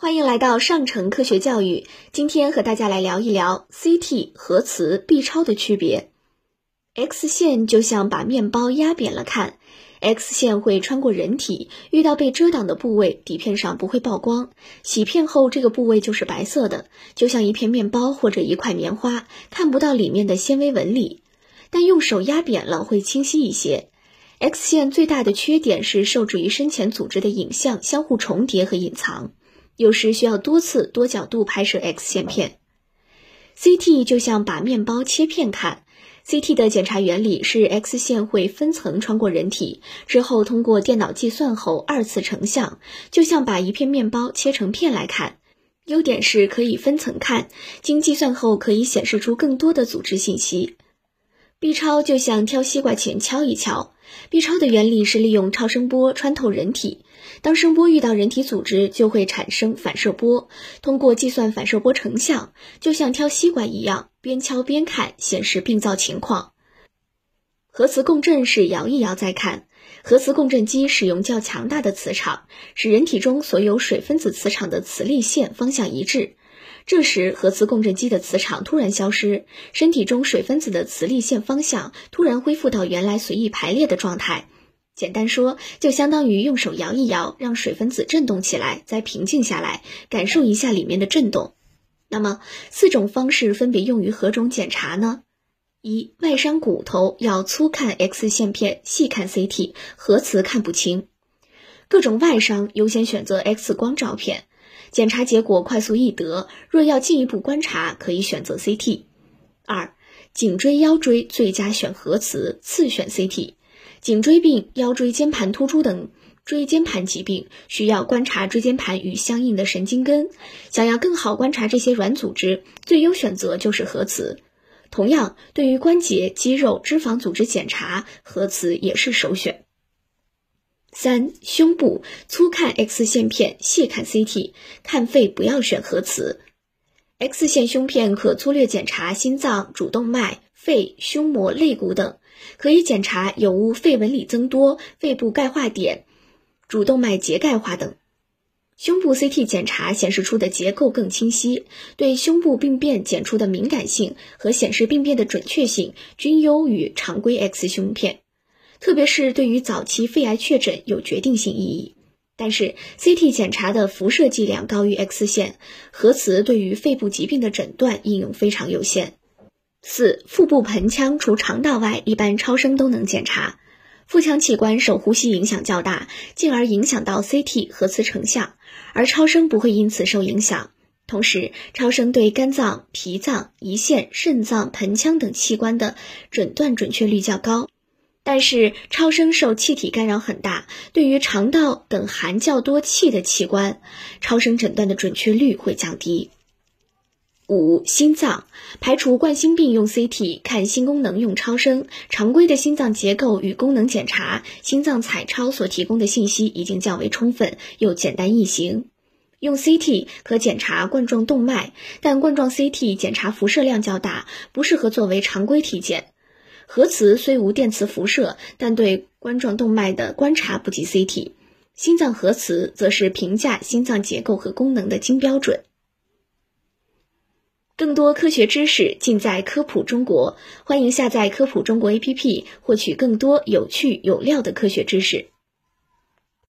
欢迎来到上城科学教育。今天和大家来聊一聊 CT、核磁、B 超的区别。X 线就像把面包压扁了看，X 线会穿过人体，遇到被遮挡的部位，底片上不会曝光，洗片后这个部位就是白色的，就像一片面包或者一块棉花，看不到里面的纤维纹理。但用手压扁了会清晰一些。X 线最大的缺点是受制于深浅组织的影像相互重叠和隐藏。有时需要多次多角度拍摄 X 线片，CT 就像把面包切片看。CT 的检查原理是 X 线会分层穿过人体，之后通过电脑计算后二次成像，就像把一片面包切成片来看。优点是可以分层看，经计算后可以显示出更多的组织信息。B 超就像挑西瓜前敲一敲。B 超的原理是利用超声波穿透人体，当声波遇到人体组织，就会产生反射波。通过计算反射波成像，就像挑西瓜一样，边敲边看，显示病灶情况。核磁共振是摇一摇再看，核磁共振机使用较强大的磁场，使人体中所有水分子磁场的磁力线方向一致。这时，核磁共振机的磁场突然消失，身体中水分子的磁力线方向突然恢复到原来随意排列的状态。简单说，就相当于用手摇一摇，让水分子振动起来，再平静下来，感受一下里面的震动。那么，四种方式分别用于何种检查呢？一、外伤骨头要粗看 X 线片，细看 CT，核磁看不清。各种外伤优先选择 X 光照片。检查结果快速易得，若要进一步观察，可以选择 CT。二、颈椎腰椎最佳选核磁，次选 CT。颈椎病、腰椎间盘突出等椎间盘疾病需要观察椎间盘与相应的神经根，想要更好观察这些软组织，最优选择就是核磁。同样，对于关节、肌肉、脂肪组织检查，核磁也是首选。三、胸部粗看 X 线片，细看 CT。看肺不要选核磁。X 线胸片可粗略检查心脏、主动脉、肺、胸膜、肋骨等，可以检查有无肺纹理增多、肺部钙化点、主动脉结钙化等。胸部 CT 检查显示出的结构更清晰，对胸部病变检出的敏感性和显示病变的准确性均优于常规 X 胸片。特别是对于早期肺癌确诊有决定性意义，但是 CT 检查的辐射剂量高于 X 线，核磁对于肺部疾病的诊断应用非常有限。四、腹部盆腔除肠道外，一般超声都能检查。腹腔器官受呼吸影响较大，进而影响到 CT 核磁成像，而超声不会因此受影响。同时，超声对肝脏、脾脏、胰腺、肾脏、盆腔等器官的诊断准确率较高。但是超声受气体干扰很大，对于肠道等含较多气的器官，超声诊断的准确率会降低。五、心脏排除冠心病用 CT 看心功能用超声，常规的心脏结构与功能检查，心脏彩超所提供的信息已经较为充分又简单易行。用 CT 可检查冠状动脉，但冠状 CT 检查辐射量较大，不适合作为常规体检。核磁虽无电磁辐射，但对冠状动脉的观察不及 CT。心脏核磁则是评价心脏结构和功能的金标准。更多科学知识尽在科普中国，欢迎下载科普中国 APP，获取更多有趣有料的科学知识。